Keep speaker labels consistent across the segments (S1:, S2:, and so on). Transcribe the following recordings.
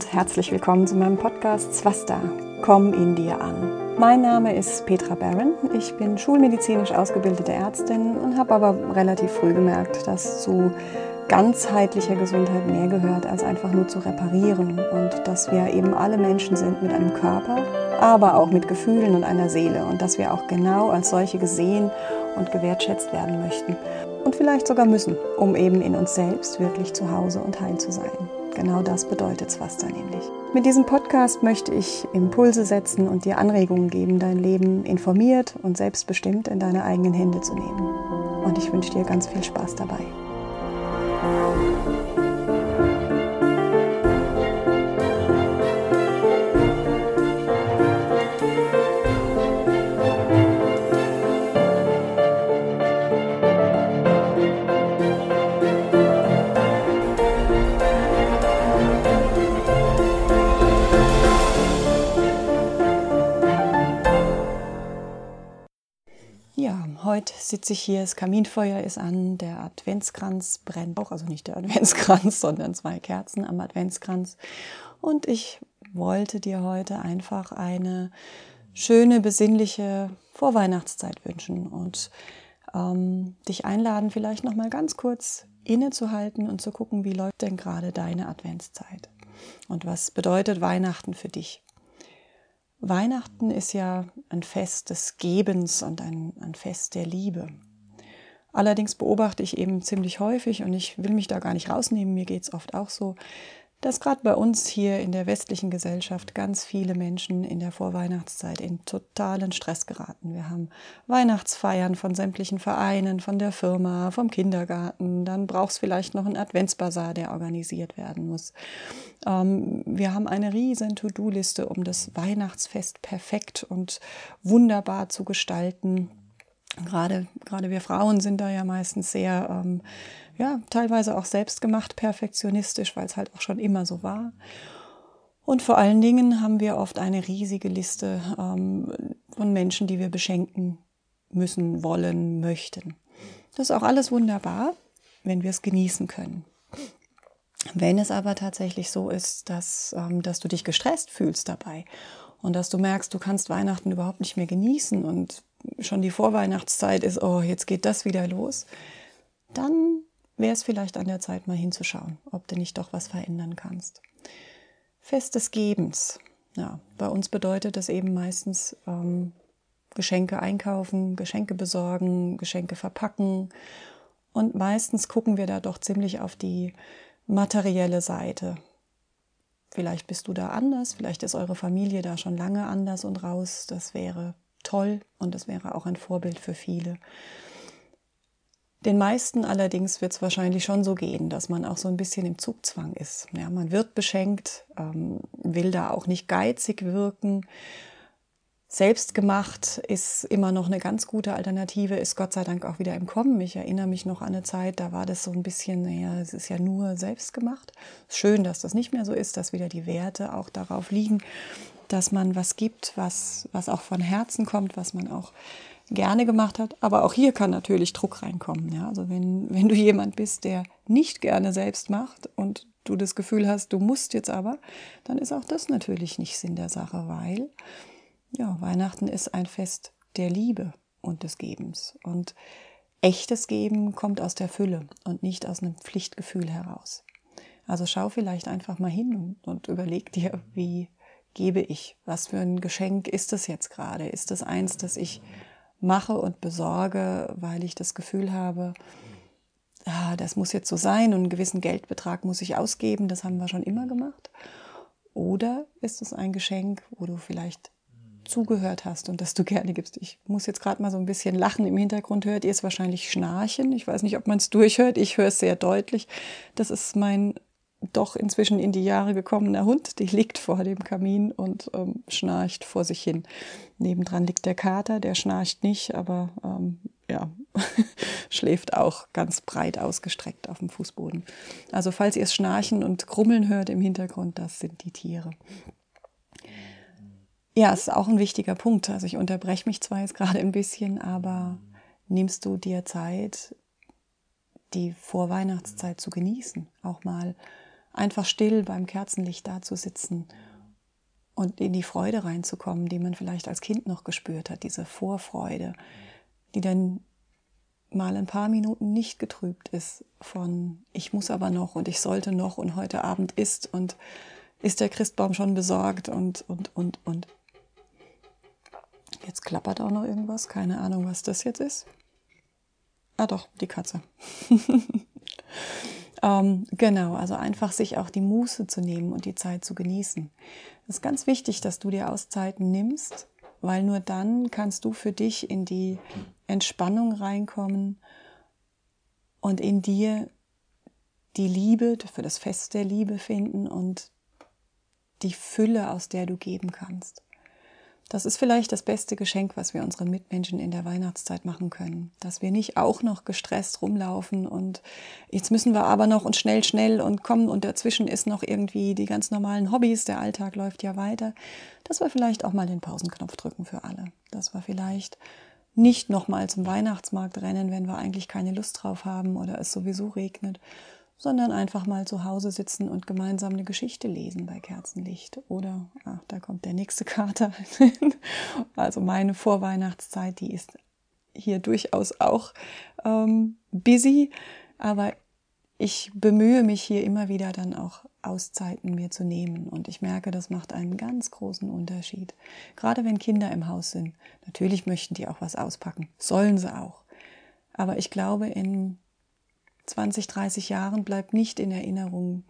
S1: und herzlich willkommen zu meinem Podcast Swasta. Komm in dir an. Mein Name ist Petra Barron. Ich bin schulmedizinisch ausgebildete Ärztin und habe aber relativ früh gemerkt, dass zu ganzheitlicher Gesundheit mehr gehört, als einfach nur zu reparieren und dass wir eben alle Menschen sind mit einem Körper, aber auch mit Gefühlen und einer Seele und dass wir auch genau als solche gesehen und gewertschätzt werden möchten und vielleicht sogar müssen, um eben in uns selbst wirklich zu Hause und heil zu sein. Genau das bedeutet Swasta nämlich. Mit diesem Podcast möchte ich Impulse setzen und dir Anregungen geben, dein Leben informiert und selbstbestimmt in deine eigenen Hände zu nehmen. Und ich wünsche dir ganz viel Spaß dabei. Sitze ich hier, das Kaminfeuer ist an, der Adventskranz brennt auch, also nicht der Adventskranz, sondern zwei Kerzen am Adventskranz. Und ich wollte dir heute einfach eine schöne, besinnliche Vorweihnachtszeit wünschen und ähm, dich einladen, vielleicht noch mal ganz kurz innezuhalten und zu gucken, wie läuft denn gerade deine Adventszeit und was bedeutet Weihnachten für dich. Weihnachten ist ja ein Fest des Gebens und ein, ein Fest der Liebe. Allerdings beobachte ich eben ziemlich häufig, und ich will mich da gar nicht rausnehmen, mir geht es oft auch so, dass gerade bei uns hier in der westlichen Gesellschaft ganz viele Menschen in der Vorweihnachtszeit in totalen Stress geraten. Wir haben Weihnachtsfeiern von sämtlichen Vereinen, von der Firma, vom Kindergarten. Dann braucht es vielleicht noch einen Adventsbasar, der organisiert werden muss. Ähm, wir haben eine riesen To-Do-Liste, um das Weihnachtsfest perfekt und wunderbar zu gestalten. Gerade, gerade wir Frauen sind da ja meistens sehr ähm, ja, teilweise auch selbstgemacht perfektionistisch, weil es halt auch schon immer so war. Und vor allen Dingen haben wir oft eine riesige Liste ähm, von Menschen, die wir beschenken müssen, wollen, möchten. Das ist auch alles wunderbar, wenn wir es genießen können. Wenn es aber tatsächlich so ist, dass, ähm, dass du dich gestresst fühlst dabei und dass du merkst, du kannst Weihnachten überhaupt nicht mehr genießen und schon die Vorweihnachtszeit ist, oh, jetzt geht das wieder los, dann wäre es vielleicht an der Zeit, mal hinzuschauen, ob du nicht doch was verändern kannst. Fest des Gebens. Ja, bei uns bedeutet das eben meistens ähm, Geschenke einkaufen, Geschenke besorgen, Geschenke verpacken. Und meistens gucken wir da doch ziemlich auf die materielle Seite. Vielleicht bist du da anders, vielleicht ist eure Familie da schon lange anders und raus. Das wäre toll und das wäre auch ein Vorbild für viele. Den meisten allerdings wird es wahrscheinlich schon so gehen, dass man auch so ein bisschen im Zugzwang ist. Ja, man wird beschenkt, ähm, will da auch nicht geizig wirken. Selbstgemacht ist immer noch eine ganz gute Alternative, ist Gott sei Dank auch wieder im Kommen. Ich erinnere mich noch an eine Zeit, da war das so ein bisschen, naja, es ist ja nur selbstgemacht. Schön, dass das nicht mehr so ist, dass wieder die Werte auch darauf liegen, dass man was gibt, was, was auch von Herzen kommt, was man auch gerne gemacht hat. Aber auch hier kann natürlich Druck reinkommen. Ja? Also wenn, wenn du jemand bist, der nicht gerne selbst macht und du das Gefühl hast, du musst jetzt aber, dann ist auch das natürlich nicht Sinn der Sache, weil ja, Weihnachten ist ein Fest der Liebe und des Gebens. Und echtes Geben kommt aus der Fülle und nicht aus einem Pflichtgefühl heraus. Also schau vielleicht einfach mal hin und, und überleg dir, wie gebe ich? Was für ein Geschenk ist das jetzt gerade? Ist das eins, das ich mache und besorge, weil ich das Gefühl habe, ah, das muss jetzt so sein und einen gewissen Geldbetrag muss ich ausgeben, das haben wir schon immer gemacht. Oder ist es ein Geschenk, wo du vielleicht zugehört hast und das du gerne gibst. Ich muss jetzt gerade mal so ein bisschen lachen. Im Hintergrund hört ihr es wahrscheinlich schnarchen. Ich weiß nicht, ob man es durchhört. Ich höre es sehr deutlich. Das ist mein doch inzwischen in die Jahre gekommener Hund, die liegt vor dem Kamin und ähm, schnarcht vor sich hin. Nebendran liegt der Kater, der schnarcht nicht, aber ähm, ja, schläft auch ganz breit ausgestreckt auf dem Fußboden. Also falls ihr es schnarchen und krummeln hört im Hintergrund, das sind die Tiere. Ja, ist auch ein wichtiger Punkt. Also ich unterbreche mich zwar jetzt gerade ein bisschen, aber nimmst du dir Zeit, die Vorweihnachtszeit zu genießen, auch mal einfach still beim Kerzenlicht da zu sitzen und in die Freude reinzukommen, die man vielleicht als Kind noch gespürt hat, diese Vorfreude, die dann mal ein paar Minuten nicht getrübt ist von ich muss aber noch und ich sollte noch und heute Abend ist und ist der Christbaum schon besorgt und und und und. Jetzt klappert auch noch irgendwas, keine Ahnung, was das jetzt ist. Ah doch, die Katze. ähm, genau, also einfach sich auch die Muße zu nehmen und die Zeit zu genießen. Es ist ganz wichtig, dass du dir Auszeiten nimmst, weil nur dann kannst du für dich in die Entspannung reinkommen und in dir die Liebe, für das Fest der Liebe finden und die Fülle, aus der du geben kannst. Das ist vielleicht das beste Geschenk, was wir unseren Mitmenschen in der Weihnachtszeit machen können. Dass wir nicht auch noch gestresst rumlaufen und jetzt müssen wir aber noch und schnell, schnell und kommen und dazwischen ist noch irgendwie die ganz normalen Hobbys, der Alltag läuft ja weiter. Dass wir vielleicht auch mal den Pausenknopf drücken für alle. Dass wir vielleicht nicht nochmal zum Weihnachtsmarkt rennen, wenn wir eigentlich keine Lust drauf haben oder es sowieso regnet, sondern einfach mal zu Hause sitzen und gemeinsam eine Geschichte lesen bei Kerzenlicht. Oder, ach, da kommt der nächste Kater. also meine Vorweihnachtszeit, die ist hier durchaus auch ähm, busy, aber ich bemühe mich hier immer wieder dann auch Auszeiten mir zu nehmen. Und ich merke, das macht einen ganz großen Unterschied. Gerade wenn Kinder im Haus sind. Natürlich möchten die auch was auspacken. Sollen sie auch. Aber ich glaube, in 20, 30 Jahren bleibt nicht in Erinnerung,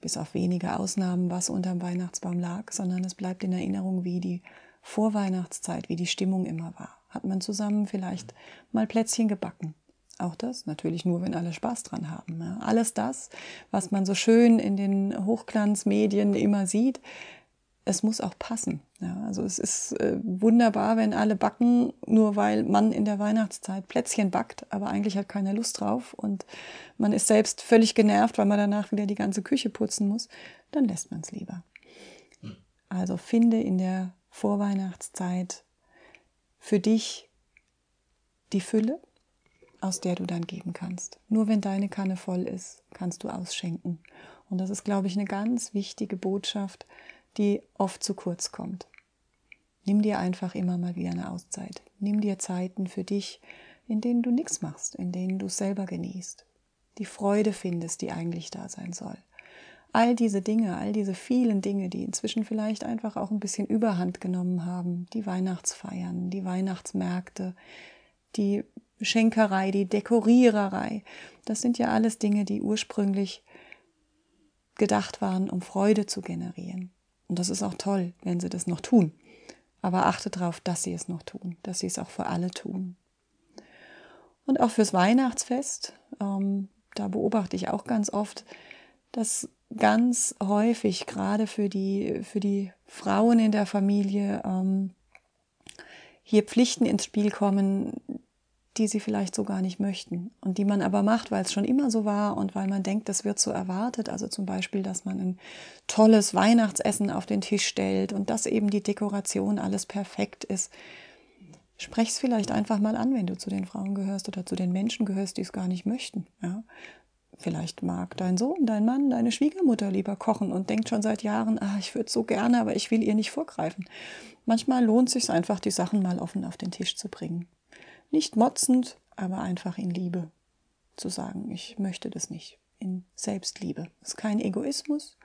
S1: bis auf wenige Ausnahmen, was unterm Weihnachtsbaum lag, sondern es bleibt in Erinnerung, wie die Vorweihnachtszeit, wie die Stimmung immer war. Hat man zusammen vielleicht mal Plätzchen gebacken. Auch das natürlich nur, wenn alle Spaß dran haben. Alles das, was man so schön in den Hochglanzmedien immer sieht, es muss auch passen. Ja, also es ist äh, wunderbar, wenn alle backen, nur weil man in der Weihnachtszeit Plätzchen backt, aber eigentlich hat keiner Lust drauf und man ist selbst völlig genervt, weil man danach wieder die ganze Küche putzen muss, dann lässt man es lieber. Also finde in der Vorweihnachtszeit für dich die Fülle, aus der du dann geben kannst. Nur wenn deine Kanne voll ist, kannst du ausschenken. Und das ist, glaube ich, eine ganz wichtige Botschaft, die oft zu kurz kommt. Nimm dir einfach immer mal wieder eine Auszeit. Nimm dir Zeiten für dich, in denen du nichts machst, in denen du selber genießt, die Freude findest, die eigentlich da sein soll. All diese Dinge, all diese vielen Dinge, die inzwischen vielleicht einfach auch ein bisschen Überhand genommen haben, die Weihnachtsfeiern, die Weihnachtsmärkte, die Schenkerei, die Dekoriererei, das sind ja alles Dinge, die ursprünglich gedacht waren, um Freude zu generieren. Und das ist auch toll, wenn sie das noch tun. Aber achte darauf, dass sie es noch tun, dass sie es auch für alle tun. Und auch fürs Weihnachtsfest, ähm, da beobachte ich auch ganz oft, dass ganz häufig gerade für die, für die Frauen in der Familie ähm, hier Pflichten ins Spiel kommen, die sie vielleicht so gar nicht möchten und die man aber macht, weil es schon immer so war und weil man denkt, das wird so erwartet. Also zum Beispiel, dass man ein tolles Weihnachtsessen auf den Tisch stellt und dass eben die Dekoration alles perfekt ist. Sprech es vielleicht einfach mal an, wenn du zu den Frauen gehörst oder zu den Menschen gehörst, die es gar nicht möchten. Ja? Vielleicht mag dein Sohn, dein Mann, deine Schwiegermutter lieber kochen und denkt schon seit Jahren, ah, ich würde so gerne, aber ich will ihr nicht vorgreifen. Manchmal lohnt es sich einfach, die Sachen mal offen auf den Tisch zu bringen. Nicht motzend, aber einfach in Liebe zu sagen, ich möchte das nicht. In Selbstliebe. Es ist kein Egoismus,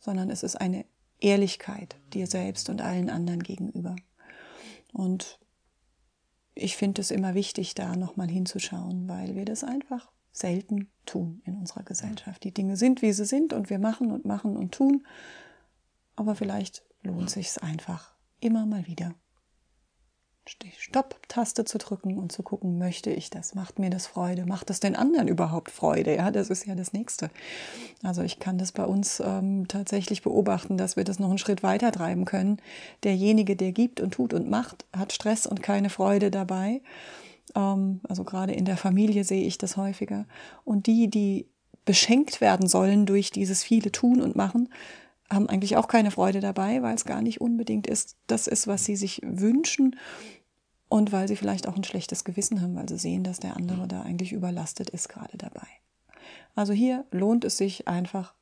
S1: sondern es ist eine Ehrlichkeit dir selbst und allen anderen gegenüber. Und ich finde es immer wichtig, da nochmal hinzuschauen, weil wir das einfach selten tun in unserer Gesellschaft. Die Dinge sind, wie sie sind und wir machen und machen und tun. Aber vielleicht lohnt sich einfach immer mal wieder die Stopp-Taste zu drücken und zu gucken, möchte ich das? Macht mir das Freude? Macht es den anderen überhaupt Freude? Ja, das ist ja das Nächste. Also ich kann das bei uns ähm, tatsächlich beobachten, dass wir das noch einen Schritt weiter treiben können. Derjenige, der gibt und tut und macht, hat Stress und keine Freude dabei. Ähm, also gerade in der Familie sehe ich das häufiger. Und die, die beschenkt werden sollen durch dieses viele Tun und Machen, haben eigentlich auch keine Freude dabei, weil es gar nicht unbedingt ist, das ist, was sie sich wünschen und weil sie vielleicht auch ein schlechtes Gewissen haben, weil sie sehen, dass der andere da eigentlich überlastet ist gerade dabei. Also hier lohnt es sich einfach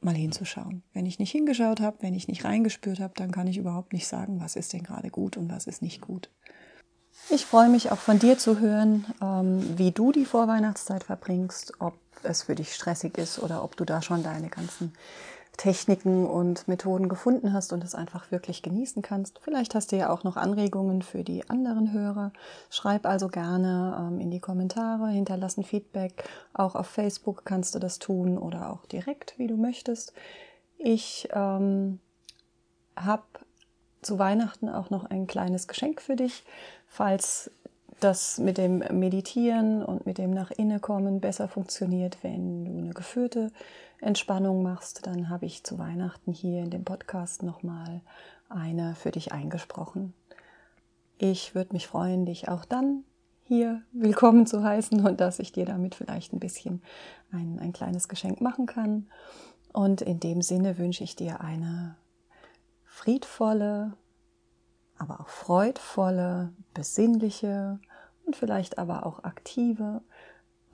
S1: mal hinzuschauen. Wenn ich nicht hingeschaut habe, wenn ich nicht reingespürt habe, dann kann ich überhaupt nicht sagen, was ist denn gerade gut und was ist nicht gut. Ich freue mich auch von dir zu hören, ähm, wie du die Vorweihnachtszeit verbringst, ob es für dich stressig ist oder ob du da schon deine ganzen Techniken und Methoden gefunden hast und es einfach wirklich genießen kannst. Vielleicht hast du ja auch noch Anregungen für die anderen Hörer. Schreib also gerne ähm, in die Kommentare, hinterlassen Feedback. Auch auf Facebook kannst du das tun oder auch direkt, wie du möchtest. Ich ähm, habe zu Weihnachten auch noch ein kleines Geschenk für dich, falls das mit dem Meditieren und mit dem nach innen kommen besser funktioniert, wenn du eine geführte Entspannung machst, dann habe ich zu Weihnachten hier in dem Podcast nochmal eine für dich eingesprochen. Ich würde mich freuen, dich auch dann hier willkommen zu heißen und dass ich dir damit vielleicht ein bisschen ein, ein kleines Geschenk machen kann. Und in dem Sinne wünsche ich dir eine friedvolle, aber auch freudvolle, besinnliche und vielleicht aber auch aktive,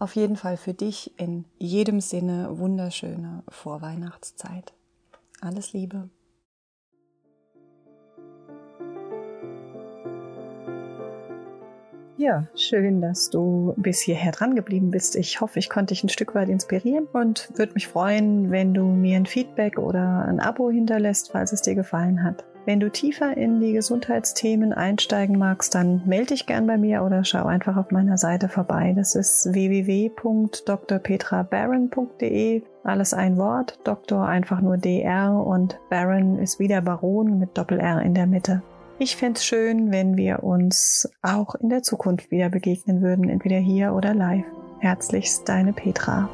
S1: auf jeden Fall für dich in jedem Sinne wunderschöne Vorweihnachtszeit. Alles Liebe. Ja, schön, dass du bis hierher dran geblieben bist. Ich hoffe, ich konnte dich ein Stück weit inspirieren und würde mich freuen, wenn du mir ein Feedback oder ein Abo hinterlässt, falls es dir gefallen hat. Wenn du tiefer in die Gesundheitsthemen einsteigen magst, dann melde dich gern bei mir oder schau einfach auf meiner Seite vorbei. Das ist www.drpetrabaron.de. Alles ein Wort, Doktor einfach nur DR und Baron ist wieder Baron mit Doppel-R in der Mitte. Ich fände es schön, wenn wir uns auch in der Zukunft wieder begegnen würden, entweder hier oder live. Herzlichst deine Petra.